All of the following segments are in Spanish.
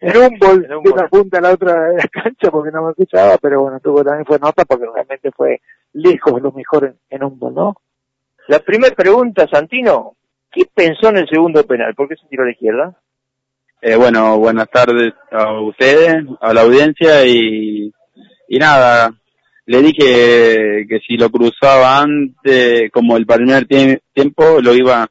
en un bol, de una punta a la otra de la cancha porque no me escuchaba, pero bueno, tuvo también fue nota porque realmente fue lejos lo mejor en, un bol, ¿no? La primera pregunta, Santino, ¿qué pensó en el segundo penal? ¿Por qué se tiró a la izquierda? Eh, bueno, buenas tardes a ustedes, a la audiencia y, y nada, le dije que si lo cruzaba antes, como el primer tiempo, lo iba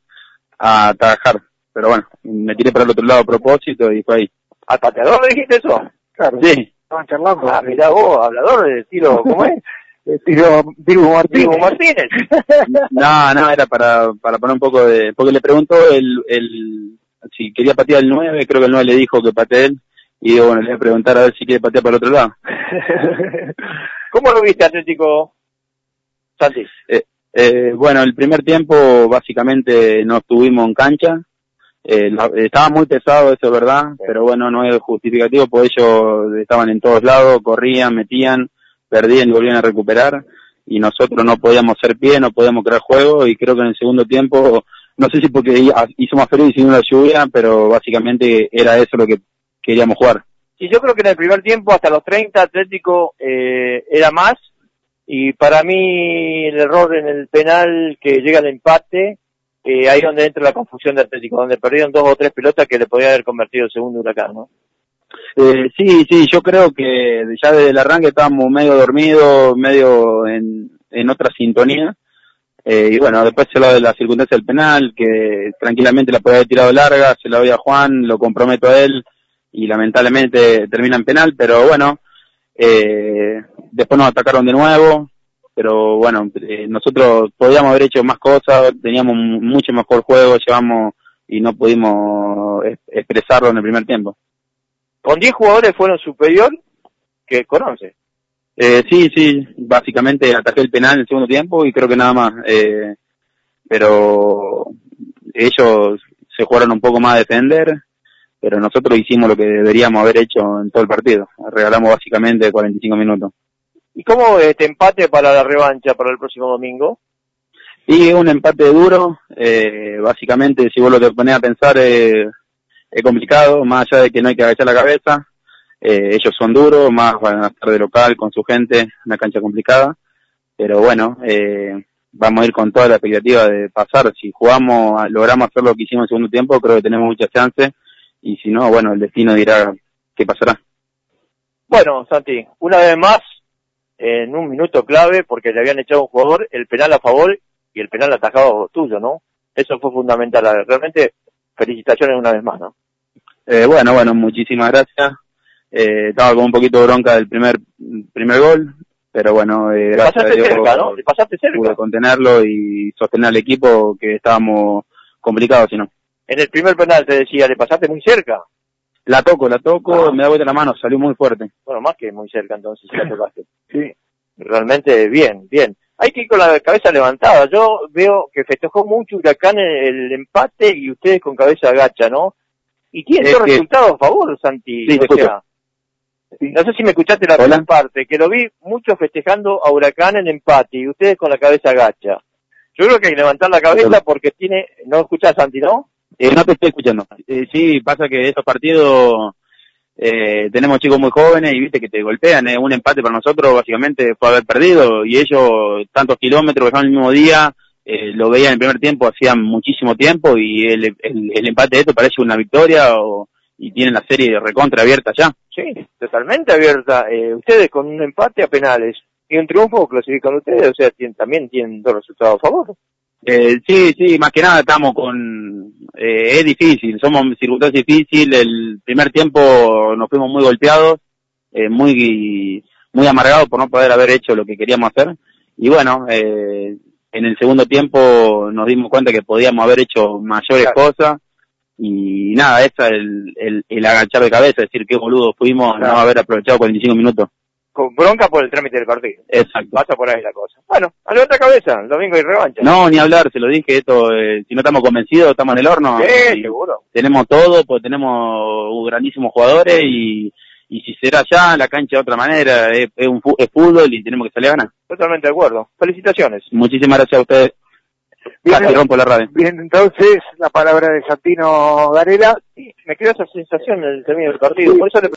a trabajar. Pero bueno, me tiré para el otro lado a propósito y fue ahí. ¿Al pateador le dijiste eso? Claro. Sí. Estaban charlando. Ah, mirá vos, hablador de estilo, ¿cómo es? estilo Diego Martínez. Martínez. no, no, era para, para poner un poco de... Porque le preguntó el, el, si quería patear el 9, creo que el 9 le dijo que patee él. Y digo, bueno, le voy a preguntar a ver si quiere patear para el otro lado. ¿Cómo lo viste, Atlético Santi? Eh, eh, bueno, el primer tiempo básicamente no estuvimos en cancha. Eh, estaba muy pesado, eso es verdad, pero bueno, no es justificativo, porque ellos estaban en todos lados, corrían, metían, perdían y volvían a recuperar. Y nosotros no podíamos ser pie, no podíamos crear juego y creo que en el segundo tiempo, no sé si porque hizo más frío y sin la lluvia, pero básicamente era eso lo que queríamos jugar. Y yo creo que en el primer tiempo, hasta los 30, Atlético eh, era más. Y para mí, el error en el penal que llega al empate, eh, ahí donde entra la confusión de Atlético, donde perdieron dos o tres pelotas que le podía haber convertido el segundo huracán, ¿no? Eh, sí, sí, yo creo que ya desde el arranque estábamos medio dormidos, medio en, otra sintonía. Eh, y bueno, después se lo de la circunstancia del penal, que tranquilamente la podía haber tirado larga, se la doy a Juan, lo comprometo a él, y lamentablemente termina en penal, pero bueno, eh, después nos atacaron de nuevo, pero bueno, eh, nosotros podíamos haber hecho más cosas, teníamos mucho mejor juego, llevamos y no pudimos expresarlo en el primer tiempo. ¿Con 10 jugadores fueron superior que con 11? Eh, sí, sí, básicamente ataqué el penal en el segundo tiempo y creo que nada más. Eh, pero ellos se jugaron un poco más a defender pero nosotros hicimos lo que deberíamos haber hecho en todo el partido. Regalamos básicamente 45 minutos. ¿Y cómo este empate para la revancha para el próximo domingo? Y un empate duro, eh, básicamente si vos lo te pones a pensar eh, es complicado, más allá de que no hay que agachar la cabeza, eh, ellos son duros, más van a estar de local con su gente, una cancha complicada, pero bueno, eh, vamos a ir con toda la expectativa de pasar, si jugamos, logramos hacer lo que hicimos en el segundo tiempo, creo que tenemos muchas chances y si no, bueno, el destino dirá qué pasará. Bueno, Santi, una vez más, en un minuto clave, porque le habían echado un jugador, el penal a favor y el penal atajado tuyo, ¿no? Eso fue fundamental. Realmente, felicitaciones una vez más, ¿no? Eh, bueno, bueno, muchísimas gracias. Eh, estaba con un poquito de bronca del primer primer gol, pero bueno, eh, gracias a Dios, cerca, ¿no? pasaste cerca. pude contenerlo y sostener al equipo que estábamos complicados, si no. En el primer penal te decía, le pasaste muy cerca. La toco, la toco, ah. me da vuelta la mano, salió muy fuerte. Bueno, más que muy cerca entonces, la tocaste. Sí. Realmente bien, bien. Hay que ir con la cabeza levantada. Yo veo que festejó mucho Huracán el, empate y ustedes con cabeza agacha, ¿no? Y tiene dos resultados a favor, Santi. Sí, no sé si me escuchaste la primera parte, que lo vi mucho festejando a Huracán en empate y ustedes con la cabeza agacha. Yo creo que hay que levantar la cabeza porque tiene, no escuchás Santi, ¿no? Eh, no te estoy escuchando. Eh, sí, pasa que esos partidos eh, tenemos chicos muy jóvenes y viste que te golpean. Eh. Un empate para nosotros básicamente fue haber perdido y ellos tantos kilómetros que el mismo día eh, lo veían en el primer tiempo hacían muchísimo tiempo y el, el, empate de esto parece una victoria o, y tienen la serie recontra abierta ya. Sí, totalmente abierta. Eh, ustedes con un empate a penales y un triunfo clasifican ustedes, o sea, tienen, también tienen dos resultados a favor. Eh, sí, sí, más que nada estamos con... Eh, es difícil, somos circunstancias difíciles, el primer tiempo nos fuimos muy golpeados, eh, muy muy amargados por no poder haber hecho lo que queríamos hacer, y bueno, eh, en el segundo tiempo nos dimos cuenta que podíamos haber hecho mayores cosas, y nada, esa es el, el, el agachar de cabeza, decir qué boludo fuimos no haber aprovechado 45 minutos con bronca por el trámite del partido. Exacto. Pasa por ahí la cosa. Bueno, a la otra cabeza, el domingo hay revancha. No, ni hablar, se lo dije, esto, eh, si no estamos convencidos, estamos en el horno. Sí, seguro. Tenemos todo, pues tenemos grandísimos jugadores y, y si será ya la cancha de otra manera, es, un, es fútbol y tenemos que salir a ganar. Totalmente de acuerdo. Felicitaciones. Muchísimas gracias a ustedes. Bien, rompo la radio. Bien, entonces, la palabra de Santino Garela. me quedó esa sensación en el término del partido. Por eso le